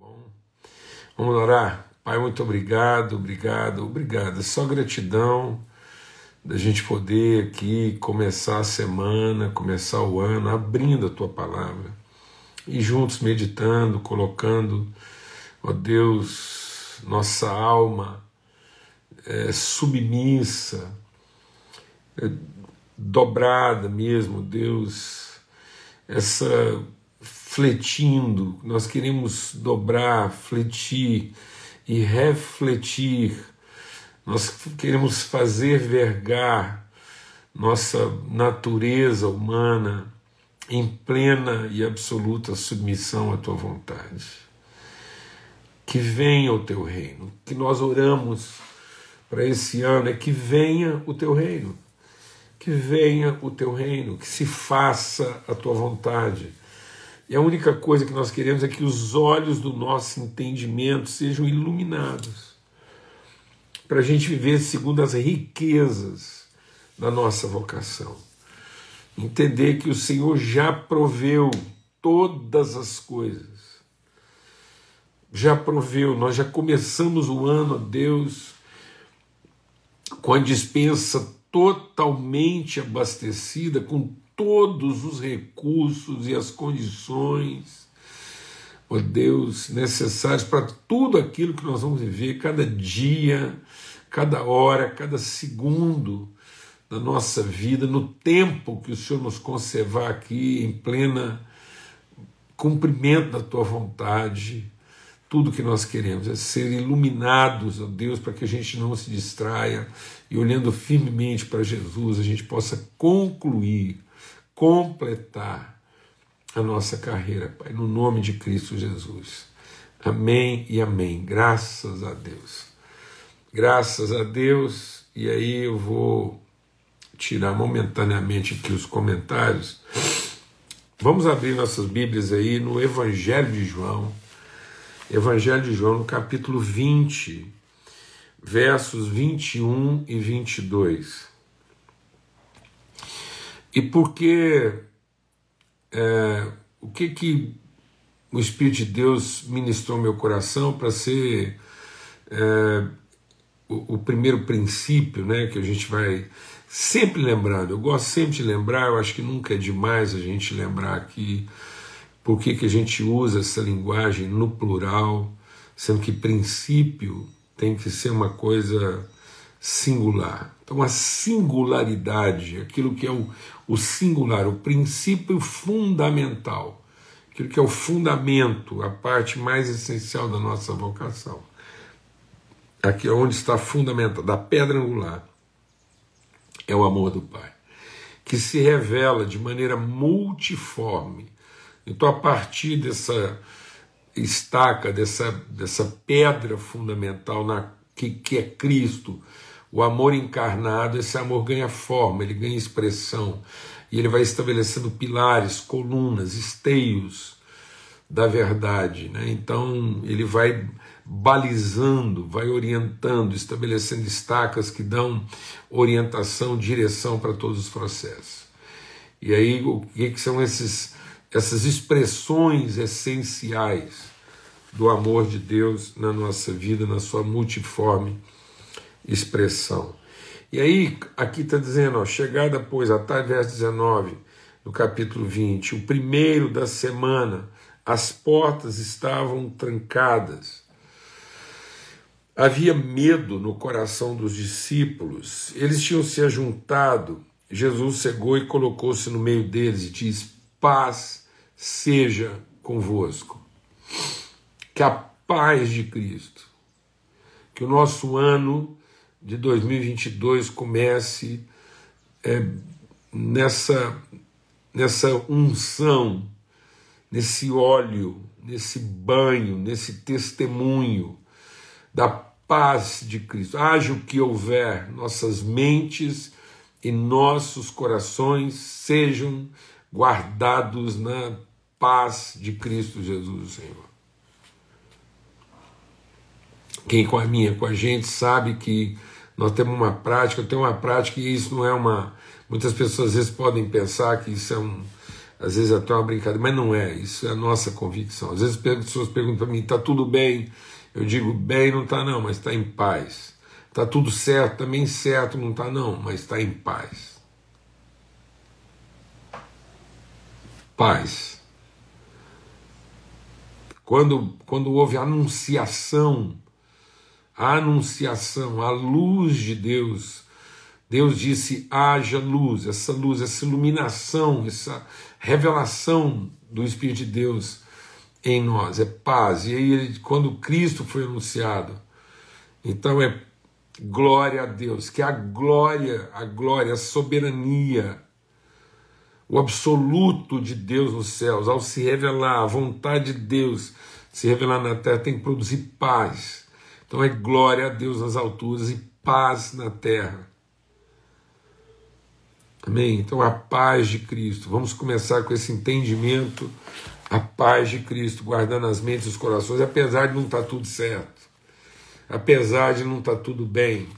bom? Vamos orar? Pai, muito obrigado, obrigado, obrigado. Só gratidão da gente poder aqui começar a semana, começar o ano abrindo a tua palavra e juntos meditando, colocando, ó Deus, nossa alma é, submissa, é, dobrada mesmo, Deus, essa fletindo, nós queremos dobrar, fletir e refletir, nós queremos fazer vergar nossa natureza humana em plena e absoluta submissão à tua vontade. Que venha o teu reino, que nós oramos para esse ano é que venha o teu reino, que venha o teu reino, que se faça a tua vontade e a única coisa que nós queremos é que os olhos do nosso entendimento sejam iluminados, para a gente viver segundo as riquezas da nossa vocação. Entender que o Senhor já proveu todas as coisas. Já proveu, nós já começamos o ano, Deus, com a dispensa totalmente abastecida, com todos os recursos e as condições, ó Deus, necessários para tudo aquilo que nós vamos viver cada dia, cada hora, cada segundo da nossa vida, no tempo que o Senhor nos conservar aqui em plena cumprimento da tua vontade. Tudo que nós queremos é ser iluminados, ó Deus, para que a gente não se distraia e olhando firmemente para Jesus, a gente possa concluir completar a nossa carreira, Pai, no nome de Cristo Jesus. Amém e amém. Graças a Deus. Graças a Deus. E aí eu vou tirar momentaneamente aqui os comentários. Vamos abrir nossas Bíblias aí no Evangelho de João. Evangelho de João, no capítulo 20, versos 21 e 22. E porque é, o que que o Espírito de Deus ministrou meu coração para ser é, o, o, primeiro princípio, né, que a gente vai sempre lembrando. Eu gosto sempre de lembrar. Eu acho que nunca é demais a gente lembrar que por que que a gente usa essa linguagem no plural, sendo que princípio tem que ser uma coisa singular. Então, a singularidade, aquilo que é o, o singular, o princípio fundamental, aquilo que é o fundamento, a parte mais essencial da nossa vocação. Aqui é onde está fundamental, da pedra angular, é o amor do Pai, que se revela de maneira multiforme. Então, a partir dessa estaca, dessa, dessa pedra fundamental na, que, que é Cristo, o amor encarnado, esse amor ganha forma, ele ganha expressão, e ele vai estabelecendo pilares, colunas, esteios da verdade. Né? Então, ele vai balizando, vai orientando, estabelecendo estacas que dão orientação, direção para todos os processos. E aí, o que, que são esses, essas expressões essenciais do amor de Deus na nossa vida, na sua multiforme expressão. E aí, aqui está dizendo, ó, chegada, pois, a tarde, verso 19, do capítulo 20, o primeiro da semana, as portas estavam trancadas. Havia medo no coração dos discípulos, eles tinham se ajuntado. Jesus chegou e colocou-se no meio deles e diz: Paz seja convosco. Que a paz de Cristo, que o nosso ano de 2022 comece é, nessa, nessa unção, nesse óleo, nesse banho, nesse testemunho da paz de Cristo. Haja o que houver, nossas mentes e nossos corações sejam guardados na paz de Cristo Jesus, Senhor. Quem com a minha, com a gente, sabe que nós temos uma prática, eu tenho uma prática e isso não é uma. Muitas pessoas às vezes podem pensar que isso é um, às vezes é até uma brincadeira, mas não é, isso é a nossa convicção. Às vezes as pessoas perguntam para mim: está tudo bem? Eu digo: bem, não está não, mas está em paz. Está tudo certo, também certo, não está não, mas está em paz. Paz. Quando, quando houve anunciação, a anunciação, a luz de Deus, Deus disse: haja luz, essa luz, essa iluminação, essa revelação do Espírito de Deus em nós, é paz. E aí, quando Cristo foi anunciado, então é glória a Deus, que a glória, a glória, a soberania, o absoluto de Deus nos céus, ao se revelar, a vontade de Deus se revelar na terra, tem que produzir paz. Então é glória a Deus nas alturas e paz na terra. Amém? Então a paz de Cristo. Vamos começar com esse entendimento, a paz de Cristo, guardando as mentes e os corações, apesar de não estar tudo certo, apesar de não estar tudo bem,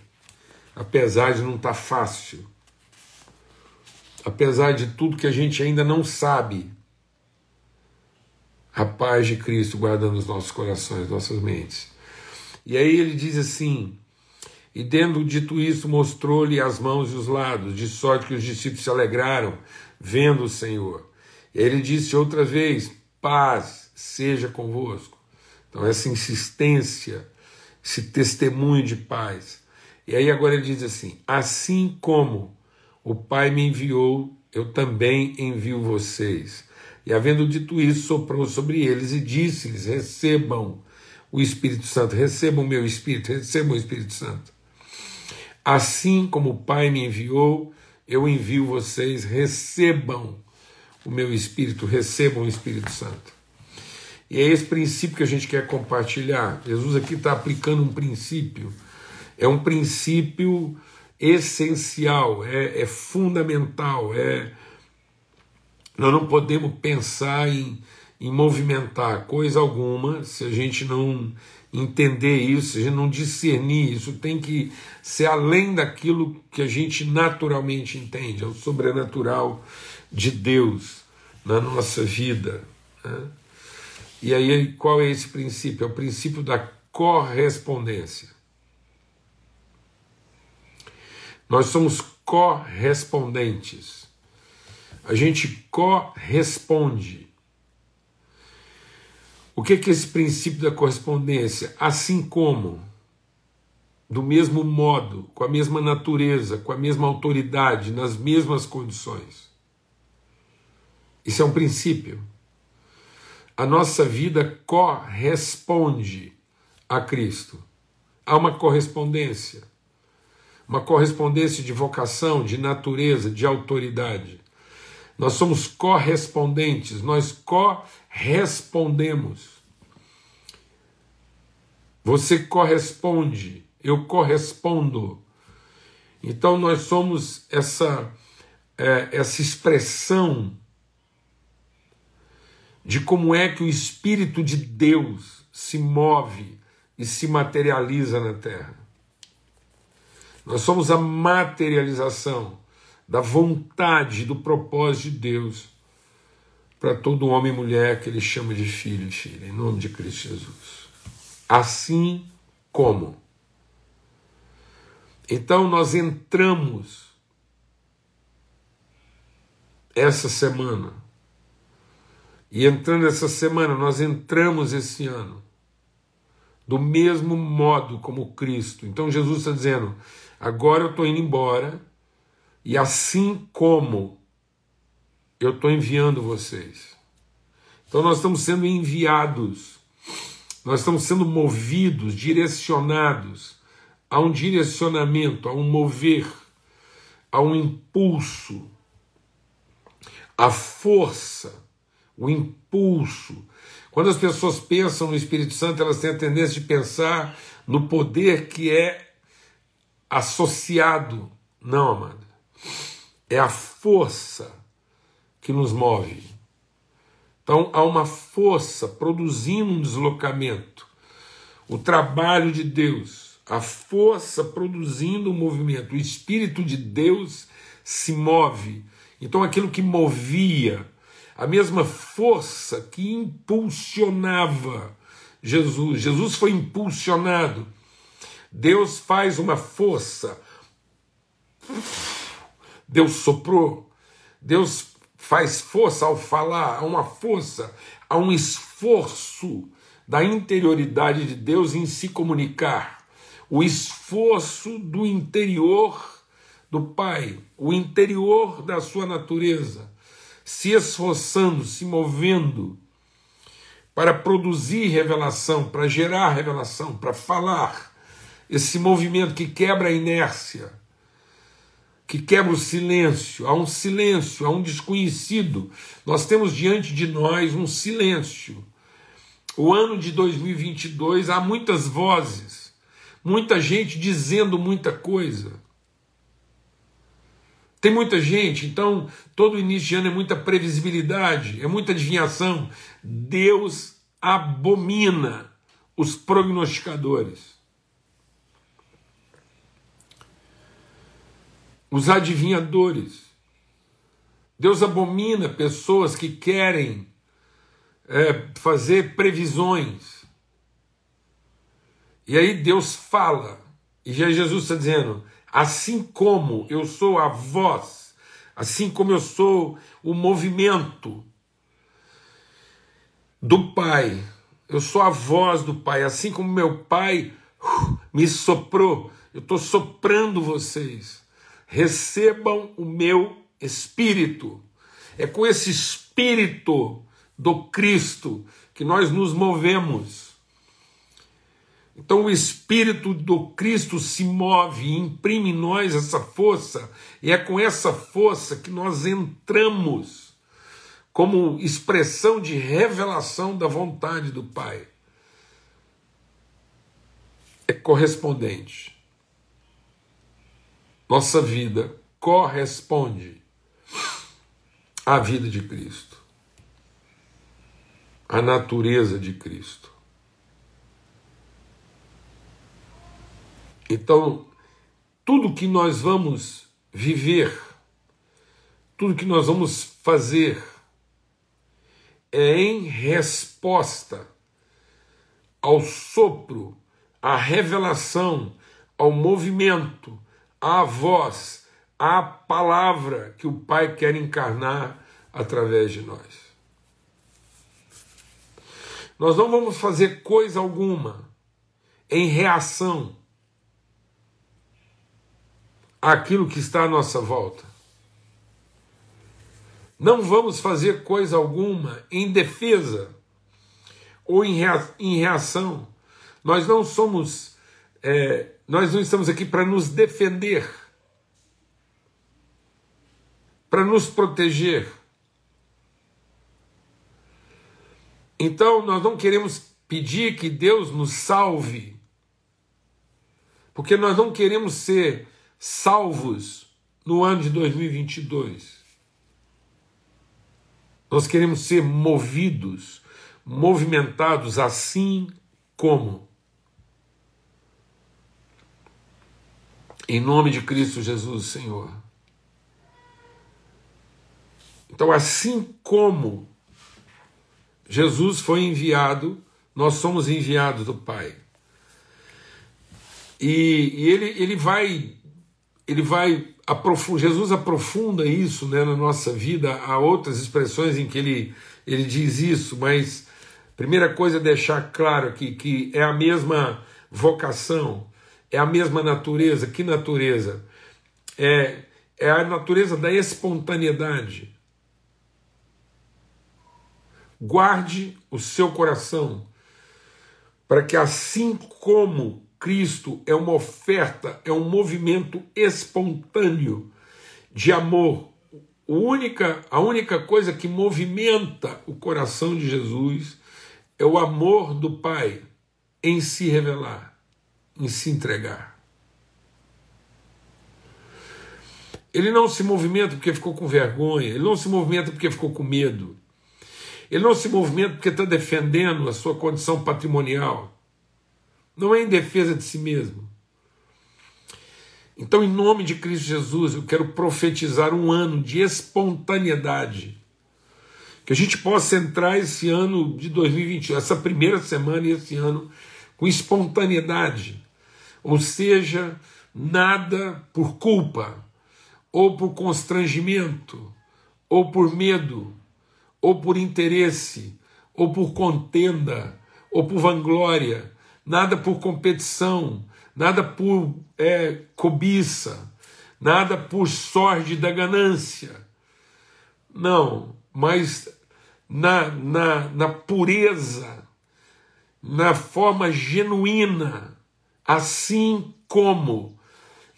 apesar de não estar fácil, apesar de tudo que a gente ainda não sabe. A paz de Cristo guardando os nossos corações, nossas mentes. E aí ele diz assim: e, tendo dito isso, mostrou-lhe as mãos e os lados, de sorte que os discípulos se alegraram, vendo o Senhor. E ele disse outra vez: Paz seja convosco. Então, essa insistência, esse testemunho de paz. E aí agora ele diz assim: Assim como o Pai me enviou, eu também envio vocês. E havendo dito isso, soprou sobre eles e disse-lhes: Recebam o Espírito Santo, recebam o meu Espírito, recebam o Espírito Santo. Assim como o Pai me enviou, eu envio vocês, recebam o meu Espírito, recebam o Espírito Santo. E é esse princípio que a gente quer compartilhar. Jesus aqui está aplicando um princípio, é um princípio essencial, é, é fundamental, é nós não podemos pensar em, em movimentar coisa alguma se a gente não entender isso, a gente não discernir isso, tem que ser além daquilo que a gente naturalmente entende, é o sobrenatural de Deus na nossa vida. Né? E aí, qual é esse princípio? É o princípio da correspondência. Nós somos correspondentes. A gente corresponde o que é, que é esse princípio da correspondência? Assim como, do mesmo modo, com a mesma natureza, com a mesma autoridade, nas mesmas condições. Isso é um princípio. A nossa vida corresponde a Cristo. Há uma correspondência. Uma correspondência de vocação, de natureza, de autoridade. Nós somos correspondentes, nós correspondemos. Você corresponde, eu correspondo. Então nós somos essa, é, essa expressão de como é que o Espírito de Deus se move e se materializa na terra. Nós somos a materialização da vontade, do propósito de Deus para todo homem e mulher que ele chama de filho e filha, em nome de Cristo Jesus. Assim como. Então nós entramos essa semana, e entrando essa semana, nós entramos esse ano do mesmo modo como Cristo. Então Jesus está dizendo: agora eu estou indo embora e assim como eu estou enviando vocês. Então nós estamos sendo enviados, nós estamos sendo movidos, direcionados a um direcionamento, a um mover, a um impulso, a força, o impulso. Quando as pessoas pensam no Espírito Santo, elas têm a tendência de pensar no poder que é associado. Não, amado. É a força que nos move. Então há uma força produzindo um deslocamento. O trabalho de Deus, a força produzindo um movimento. O Espírito de Deus se move. Então aquilo que movia, a mesma força que impulsionava Jesus. Jesus foi impulsionado. Deus faz uma força. Deus soprou. Deus faz força ao falar, há uma força, há um esforço da interioridade de Deus em se comunicar. O esforço do interior do Pai, o interior da sua natureza, se esforçando, se movendo para produzir revelação, para gerar revelação, para falar. Esse movimento que quebra a inércia, que quebra o silêncio, há um silêncio, há um desconhecido. Nós temos diante de nós um silêncio. O ano de 2022 há muitas vozes, muita gente dizendo muita coisa. Tem muita gente, então todo início de ano é muita previsibilidade, é muita adivinhação. Deus abomina os prognosticadores. Os adivinhadores. Deus abomina pessoas que querem é, fazer previsões. E aí Deus fala, e Jesus está dizendo: Assim como eu sou a voz, assim como eu sou o movimento do Pai, eu sou a voz do Pai, assim como meu Pai uh, me soprou, eu estou soprando vocês. Recebam o meu espírito. É com esse espírito do Cristo que nós nos movemos. Então o Espírito do Cristo se move e imprime em nós essa força, e é com essa força que nós entramos como expressão de revelação da vontade do Pai. É correspondente. Nossa vida corresponde à vida de Cristo, à natureza de Cristo. Então, tudo que nós vamos viver, tudo que nós vamos fazer, é em resposta ao sopro, à revelação, ao movimento, à voz, à palavra que o Pai quer encarnar através de nós. Nós não vamos fazer coisa alguma em reação aquilo que está à nossa volta. Não vamos fazer coisa alguma em defesa ou em reação. Nós não somos, é, nós não estamos aqui para nos defender, para nos proteger. Então, nós não queremos pedir que Deus nos salve, porque nós não queremos ser salvos no ano de 2022. Nós queremos ser movidos, movimentados assim como. Em nome de Cristo Jesus, Senhor. Então, assim como Jesus foi enviado, nós somos enviados do Pai. E, e ele, ele vai ele vai aprofunda, Jesus aprofunda isso né, na nossa vida. Há outras expressões em que ele, ele diz isso, mas primeira coisa é deixar claro aqui que é a mesma vocação, é a mesma natureza. Que natureza? É, é a natureza da espontaneidade. Guarde o seu coração, para que assim como Cristo é uma oferta, é um movimento espontâneo de amor. A única, a única coisa que movimenta o coração de Jesus é o amor do Pai em se revelar, em se entregar. Ele não se movimenta porque ficou com vergonha, ele não se movimenta porque ficou com medo, ele não se movimenta porque está defendendo a sua condição patrimonial. Não é em defesa de si mesmo. Então, em nome de Cristo Jesus, eu quero profetizar um ano de espontaneidade, Que a gente possa entrar esse ano de 2020, essa primeira semana e esse ano, com espontaneidade. Ou seja, nada por culpa, ou por constrangimento, ou por medo, ou por interesse, ou por contenda, ou por vanglória, nada por competição, nada por é, cobiça, nada por sorte da ganância. Não, mas na, na, na pureza, na forma genuína, assim como.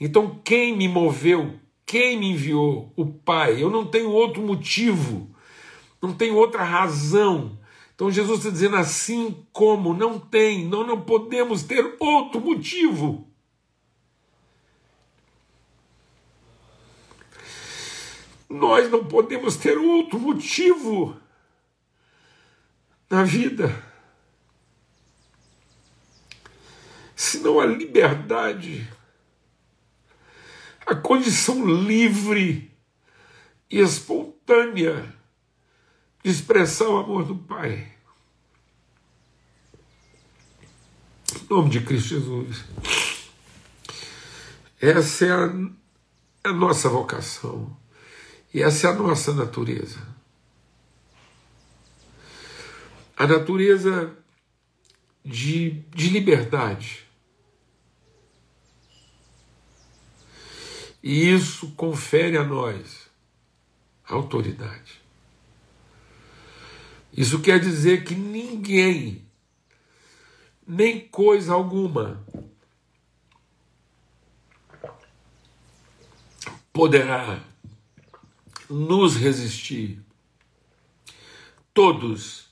Então, quem me moveu, quem me enviou? O Pai. Eu não tenho outro motivo, não tenho outra razão. Então, Jesus está dizendo assim como não tem, nós não podemos ter outro motivo. Nós não podemos ter outro motivo na vida senão a liberdade, a condição livre e espontânea de expressar o amor do Pai. Em nome de Cristo Jesus. Essa é a, a nossa vocação. E essa é a nossa natureza. A natureza de, de liberdade. E isso confere a nós autoridade. Isso quer dizer que ninguém, nem coisa alguma, poderá nos resistir todos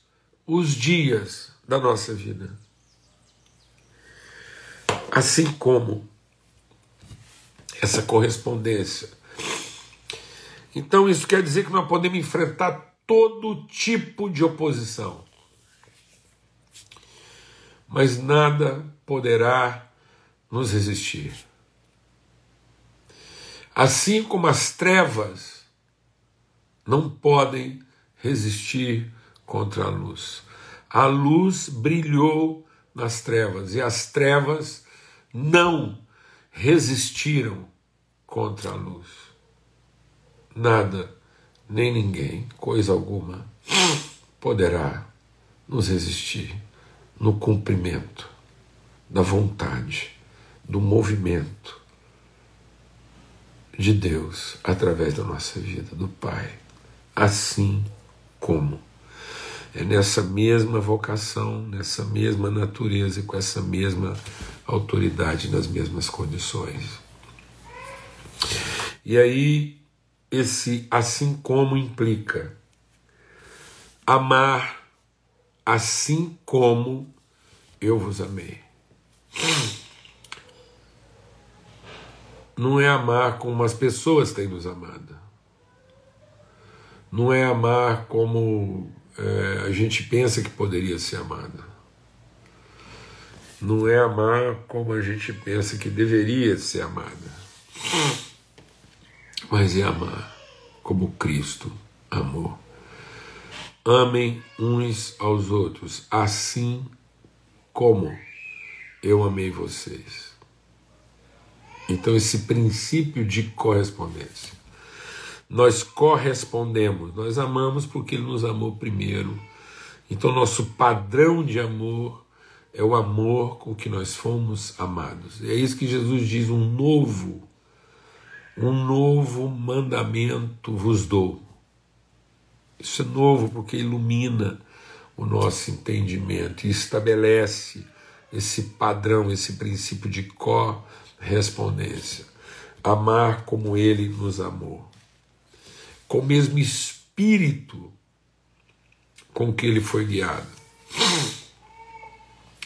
os dias da nossa vida. Assim como essa correspondência. Então, isso quer dizer que nós podemos enfrentar todo tipo de oposição, mas nada poderá nos resistir. Assim como as trevas não podem resistir contra a luz. A luz brilhou nas trevas e as trevas não resistiram contra a luz. Nada, nem ninguém, coisa alguma, poderá nos resistir no cumprimento da vontade, do movimento de Deus através da nossa vida, do Pai assim como. É nessa mesma vocação, nessa mesma natureza e com essa mesma autoridade, nas mesmas condições. E aí, esse assim como implica amar assim como eu vos amei. Não é amar como as pessoas têm nos amado não é amar como é, a gente pensa que poderia ser amada. Não é amar como a gente pensa que deveria ser amada. Mas é amar como Cristo amou. Amem uns aos outros, assim como eu amei vocês. Então, esse princípio de correspondência nós correspondemos, nós amamos porque Ele nos amou primeiro. Então, nosso padrão de amor é o amor com que nós fomos amados. É isso que Jesus diz: um novo, um novo mandamento vos dou. Isso é novo porque ilumina o nosso entendimento e estabelece esse padrão, esse princípio de correspondência. Amar como Ele nos amou com o mesmo espírito com que ele foi guiado.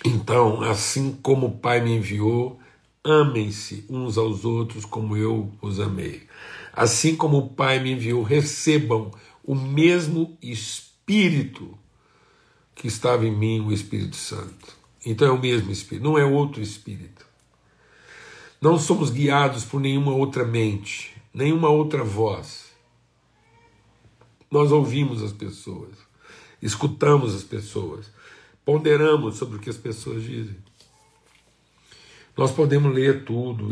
Então, assim como o Pai me enviou, amem-se uns aos outros como eu os amei. Assim como o Pai me enviou, recebam o mesmo Espírito que estava em mim, o Espírito Santo. Então é o mesmo Espírito, não é outro Espírito. Não somos guiados por nenhuma outra mente, nenhuma outra voz Nós ouvimos as pessoas, escutamos as pessoas, ponderamos sobre o que as pessoas dizem. Nós podemos ler tudo,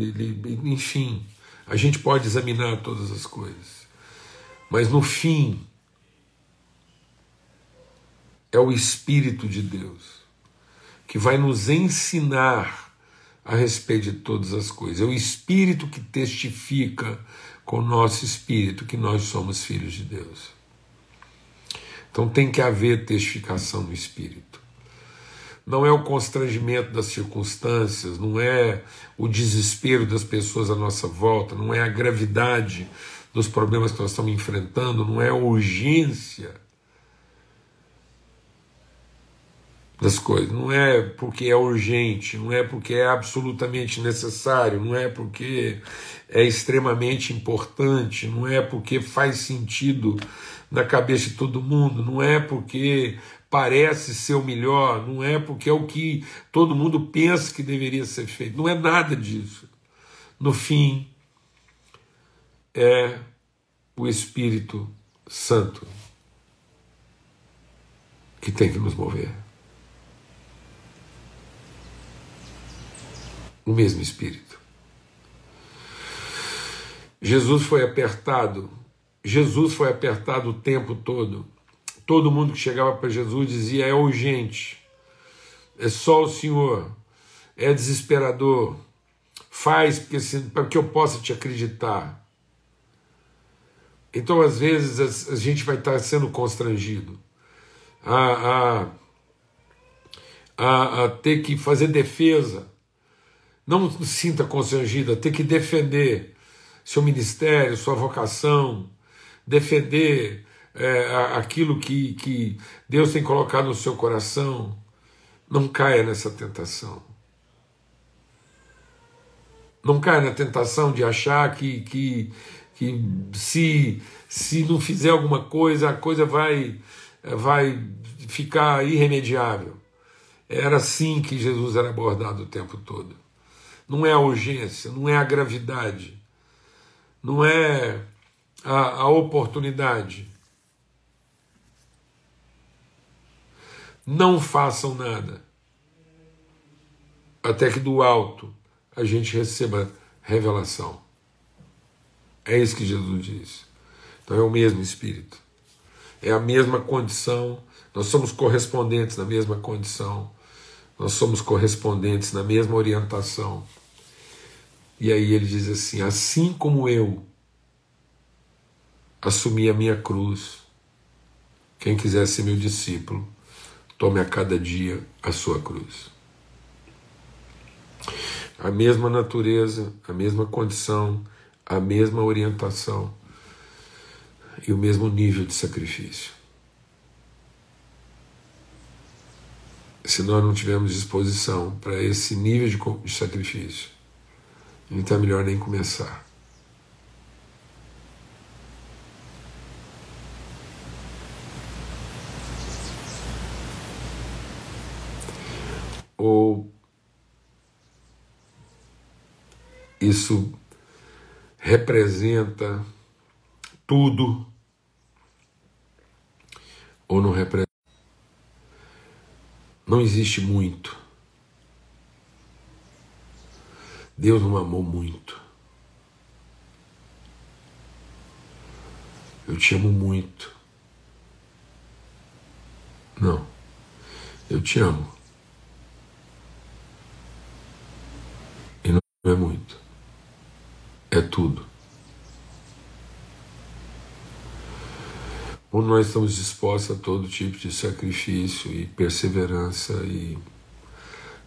enfim, a gente pode examinar todas as coisas, mas no fim, é o Espírito de Deus que vai nos ensinar a respeito de todas as coisas. É o Espírito que testifica com o nosso espírito que nós somos filhos de Deus. Então tem que haver testificação no Espírito. Não é o constrangimento das circunstâncias, não é o desespero das pessoas à nossa volta, não é a gravidade dos problemas que nós estamos enfrentando, não é a urgência das coisas. Não é porque é urgente, não é porque é absolutamente necessário, não é porque é extremamente importante, não é porque faz sentido na cabeça de todo mundo, não é porque parece ser o melhor, não é porque é o que todo mundo pensa que deveria ser feito, não é nada disso. No fim, é o Espírito Santo que tem que nos mover. O mesmo Espírito. Jesus foi apertado, Jesus foi apertado o tempo todo. Todo mundo que chegava para Jesus dizia: é urgente, é só o Senhor, é desesperador, faz para que eu possa te acreditar. Então, às vezes, a, gente vai estar sendo constrangido a, a, a, a ter que fazer defesa. Não se sinta constrangido a ter que defender seu ministério, sua vocação, defender é, aquilo que, que Deus tem colocado no seu coração. Não caia nessa tentação. Não caia na tentação de achar que, que, que se, se não fizer alguma coisa, a coisa vai, vai ficar irremediável. Era assim que Jesus era abordado o tempo todo não é a urgência, não é a gravidade, não é a, a oportunidade. Não façam nada até que do alto a gente receba revelação. É isso que Jesus diz. Então é o mesmo Espírito. É a mesma condição, nós somos correspondentes na mesma condição, nós somos correspondentes na mesma orientação. E aí ele diz assim: assim como eu assumi a minha cruz, quem quiser ser meu discípulo, tome a cada dia a sua cruz. A mesma natureza, a mesma condição, a mesma orientação e o mesmo nível de sacrifício. Se nós não tivermos disposição para esse nível de sacrifício, então é melhor nem começar. Ou isso representa tudo, ou não representa. Não existe muito. Deus não amou muito. Eu te amo muito. Não. Eu te amo. E não é muito. É tudo. Ou nós estamos dispostos a todo tipo de sacrifício e perseverança e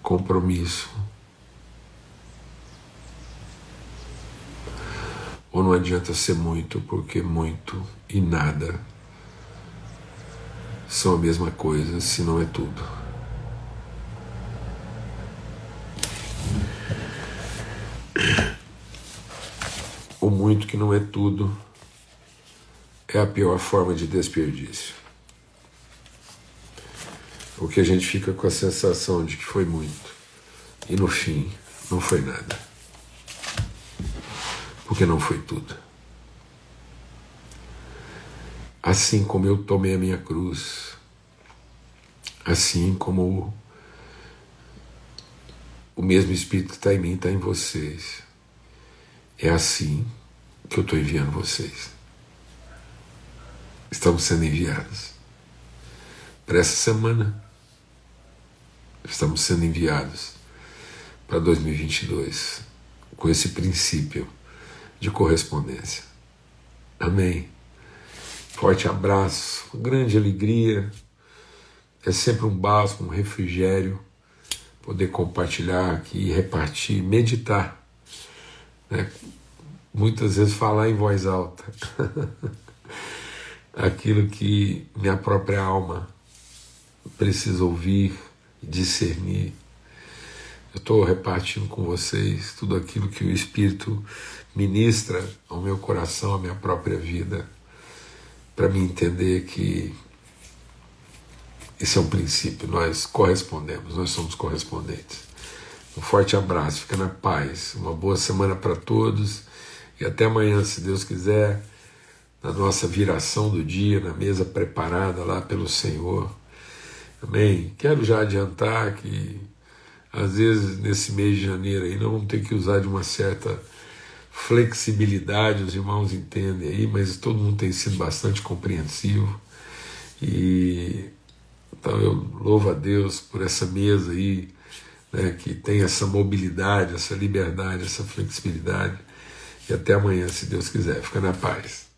compromisso Ou não adianta ser muito, porque muito e nada são a mesma coisa, se não é tudo. O muito que não é tudo é a pior forma de desperdício. O que a gente fica com a sensação de que foi muito e no fim não foi nada porque não foi tudo. assim como eu tomei a minha cruz, assim como o mesmo Espírito que está em mim está em vocês. É assim que eu estou enviando vocês. Estamos sendo enviados. Para essa semana, estamos sendo enviados para 2022 com esse princípio de correspondência. Amém. Forte abraço, grande alegria. É sempre um bálsamo, um refrigério poder compartilhar aqui, repartir, meditar. Né? Muitas vezes falar em voz alta. Aquilo que minha própria alma precisa ouvir e discernir. Eu estou repartindo com vocês tudo aquilo que o Espírito ministra ao meu coração, à minha própria vida, para me entender que esse é um princípio, nós correspondemos, nós somos correspondentes. Um forte abraço, fica na paz, uma boa semana para todos e até amanhã, se Deus quiser, na nossa viração do dia, na mesa preparada lá pelo Senhor. Amém? Quero já adiantar que às vezes nesse mês de janeiro aí não vamos ter que usar de uma certa flexibilidade, os irmãos entendem aí, mas todo mundo tem sido bastante compreensivo e então eu louvo a Deus por essa mesa aí, né, que tem essa mobilidade, essa liberdade, essa flexibilidade. E até amanhã, se Deus quiser. Fica na paz.